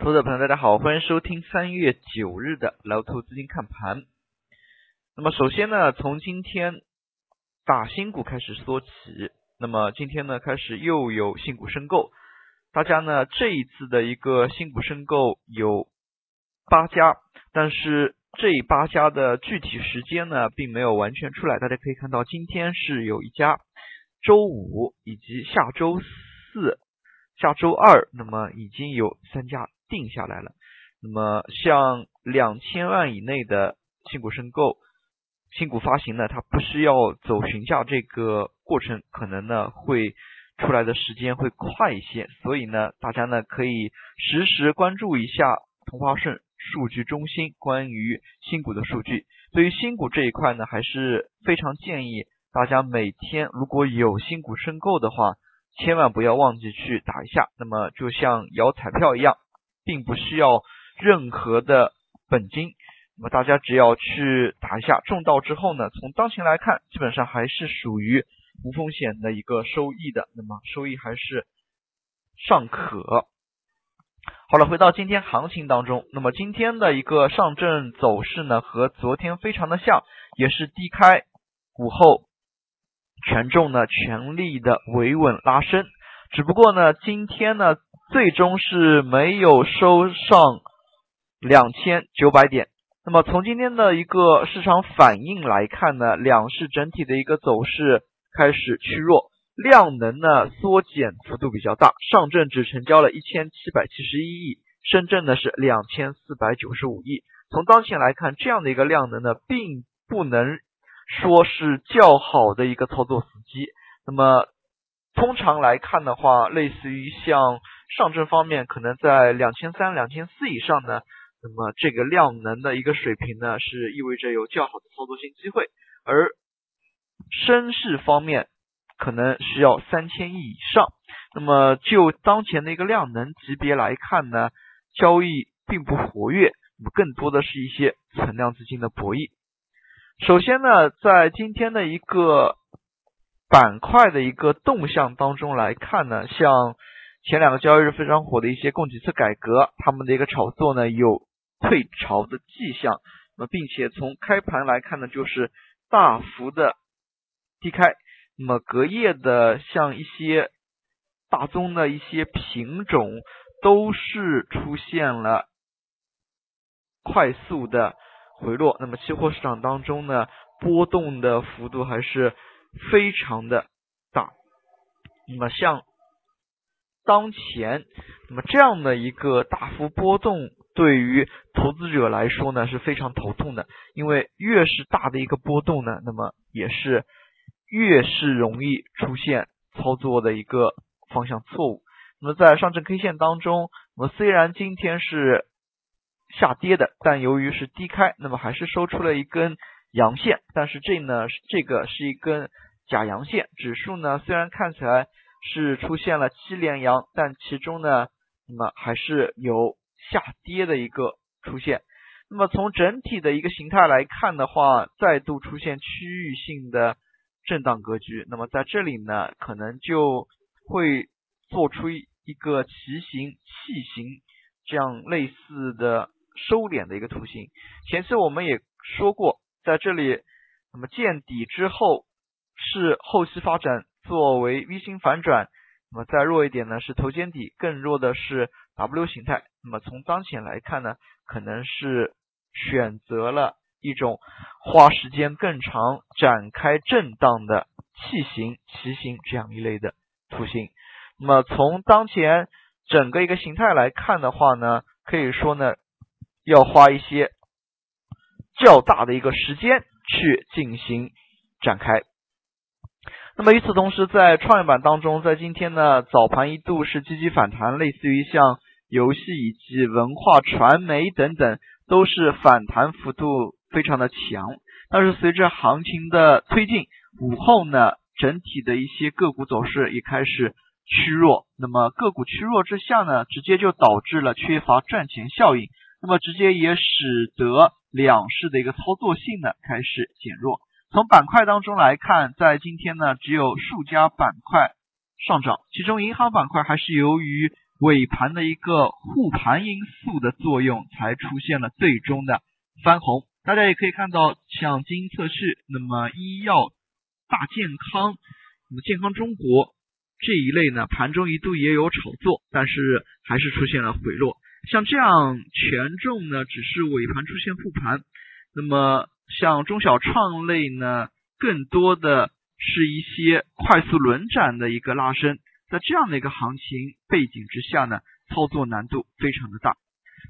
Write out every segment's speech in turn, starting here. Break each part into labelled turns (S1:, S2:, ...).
S1: 投资者朋友，大家好，欢迎收听三月九日的老投资金看盘。那么首先呢，从今天大新股开始说起。那么今天呢，开始又有新股申购，大家呢这一次的一个新股申购有八家，但是这八家的具体时间呢并没有完全出来。大家可以看到，今天是有一家，周五以及下周四、下周二，那么已经有三家定下来了。那么像两千万以内的新股申购。新股发行呢，它不需要走询价这个过程，可能呢会出来的时间会快一些，所以呢，大家呢可以实时关注一下同花顺数据中心关于新股的数据。对于新股这一块呢，还是非常建议大家每天如果有新股申购的话，千万不要忘记去打一下。那么就像摇彩票一样，并不需要任何的本金。那么大家只要去打一下，中到之后呢，从当前来看，基本上还是属于无风险的一个收益的，那么收益还是尚可。好了，回到今天行情当中，那么今天的一个上证走势呢，和昨天非常的像，也是低开，午后权重呢全力的维稳拉升，只不过呢，今天呢最终是没有收上两千九百点。那么从今天的一个市场反应来看呢，两市整体的一个走势开始趋弱，量能呢缩减幅度比较大，上证只成交了一千七百七十一亿，深圳呢是两千四百九十五亿。从当前来看，这样的一个量能呢，并不能说是较好的一个操作时机。那么通常来看的话，类似于像上证方面，可能在两千三、两千四以上呢。那么这个量能的一个水平呢，是意味着有较好的操作性机会，而深市方面可能需要三千亿以上。那么就当前的一个量能级别来看呢，交易并不活跃，那么更多的是一些存量资金的博弈。首先呢，在今天的一个板块的一个动向当中来看呢，像前两个交易日非常火的一些供给侧改革，他们的一个炒作呢有。退潮的迹象，那么并且从开盘来看呢，就是大幅的低开，那么隔夜的像一些大宗的一些品种都是出现了快速的回落，那么期货市场当中呢，波动的幅度还是非常的大，那么像当前，那么这样的一个大幅波动。对于投资者来说呢是非常头痛的，因为越是大的一个波动呢，那么也是越是容易出现操作的一个方向错误。那么在上证 K 线当中，那么虽然今天是下跌的，但由于是低开，那么还是收出了一根阳线。但是这呢，这个是一根假阳线。指数呢虽然看起来是出现了七连阳，但其中呢，那么还是有。下跌的一个出现，那么从整体的一个形态来看的话，再度出现区域性的震荡格局，那么在这里呢，可能就会做出一个旗形、器形这样类似的收敛的一个图形。前期我们也说过，在这里，那么见底之后是后期发展作为 V 型反转。那么再弱一点呢，是头肩底，更弱的是 W 形态。那么从当前来看呢，可能是选择了一种花时间更长、展开震荡的器形、旗形这样一类的图形。那么从当前整个一个形态来看的话呢，可以说呢，要花一些较大的一个时间去进行展开。那么与此同时，在创业板当中，在今天呢早盘一度是积极反弹，类似于像游戏以及文化传媒等等，都是反弹幅度非常的强。但是随着行情的推进，午后呢整体的一些个股走势也开始趋弱。那么个股趋弱之下呢，直接就导致了缺乏赚钱效应，那么直接也使得两市的一个操作性呢开始减弱。从板块当中来看，在今天呢，只有数家板块上涨，其中银行板块还是由于尾盘的一个护盘因素的作用，才出现了最终的翻红。大家也可以看到，像基因测试，那么医药、大健康，那么健康中国这一类呢，盘中一度也有炒作，但是还是出现了回落。像这样权重呢，只是尾盘出现复盘。那么像中小创类呢，更多的是一些快速轮展的一个拉升。在这样的一个行情背景之下呢，操作难度非常的大。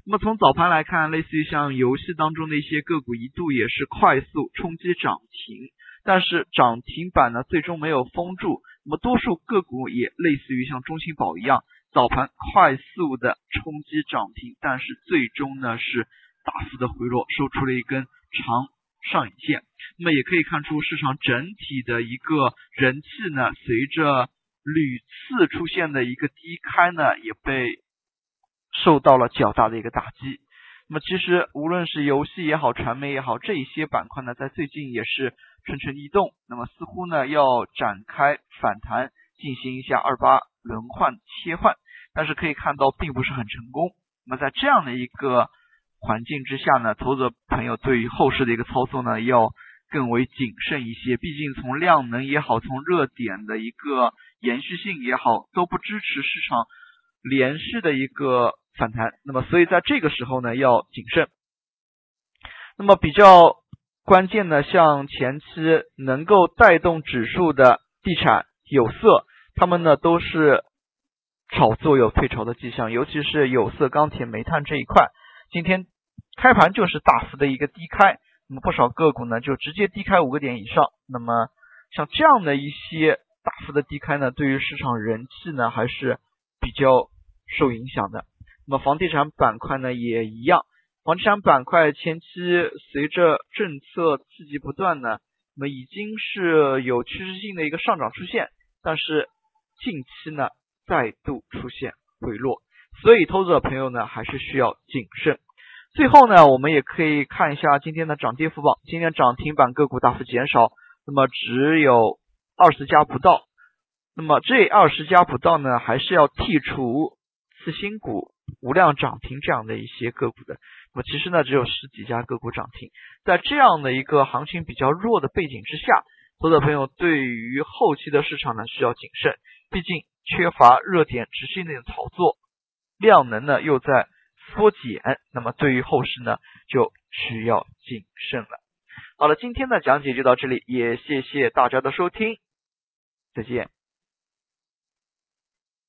S1: 那么从早盘来看，类似于像游戏当中的一些个股，一度也是快速冲击涨停，但是涨停板呢最终没有封住。那么多数个股也类似于像中芯宝一样，早盘快速的冲击涨停，但是最终呢是大幅的回落，收出了一根长上影线。那么也可以看出市场整体的一个人气呢，随着屡次出现的一个低开呢，也被受到了较大的一个打击。那么其实无论是游戏也好，传媒也好，这一些板块呢，在最近也是蠢蠢欲动。那么似乎呢要展开反弹，进行一下二八轮换切换，但是可以看到并不是很成功。那么在这样的一个环境之下呢，投资者朋友对于后市的一个操作呢，要更为谨慎一些。毕竟从量能也好，从热点的一个延续性也好，都不支持市场连续的一个反弹。那么，所以在这个时候呢，要谨慎。那么比较关键的，像前期能够带动指数的地产、有色，他们呢都是炒作有退潮的迹象，尤其是有色、钢铁、煤炭这一块，今天开盘就是大幅的一个低开，那么不少个股呢就直接低开五个点以上。那么像这样的一些。大幅的低开呢，对于市场人气呢还是比较受影响的。那么房地产板块呢也一样，房地产板块前期随着政策刺激不断呢，那么已经是有趋势性的一个上涨出现，但是近期呢再度出现回落，所以投资者朋友呢还是需要谨慎。最后呢，我们也可以看一下今天的涨跌幅榜，今天涨停板个股大幅减少，那么只有。二十家不到，那么这二十家不到呢，还是要剔除次新股、无量涨停这样的一些个股的。那么其实呢，只有十几家个股涨停。在这样的一个行情比较弱的背景之下，投资者朋友对于后期的市场呢需要谨慎，毕竟缺乏热点持续性的炒作，量能呢又在缩减，那么对于后市呢就需要谨慎了。好了，今天的讲解就到这里，也谢谢大家的收听。再见。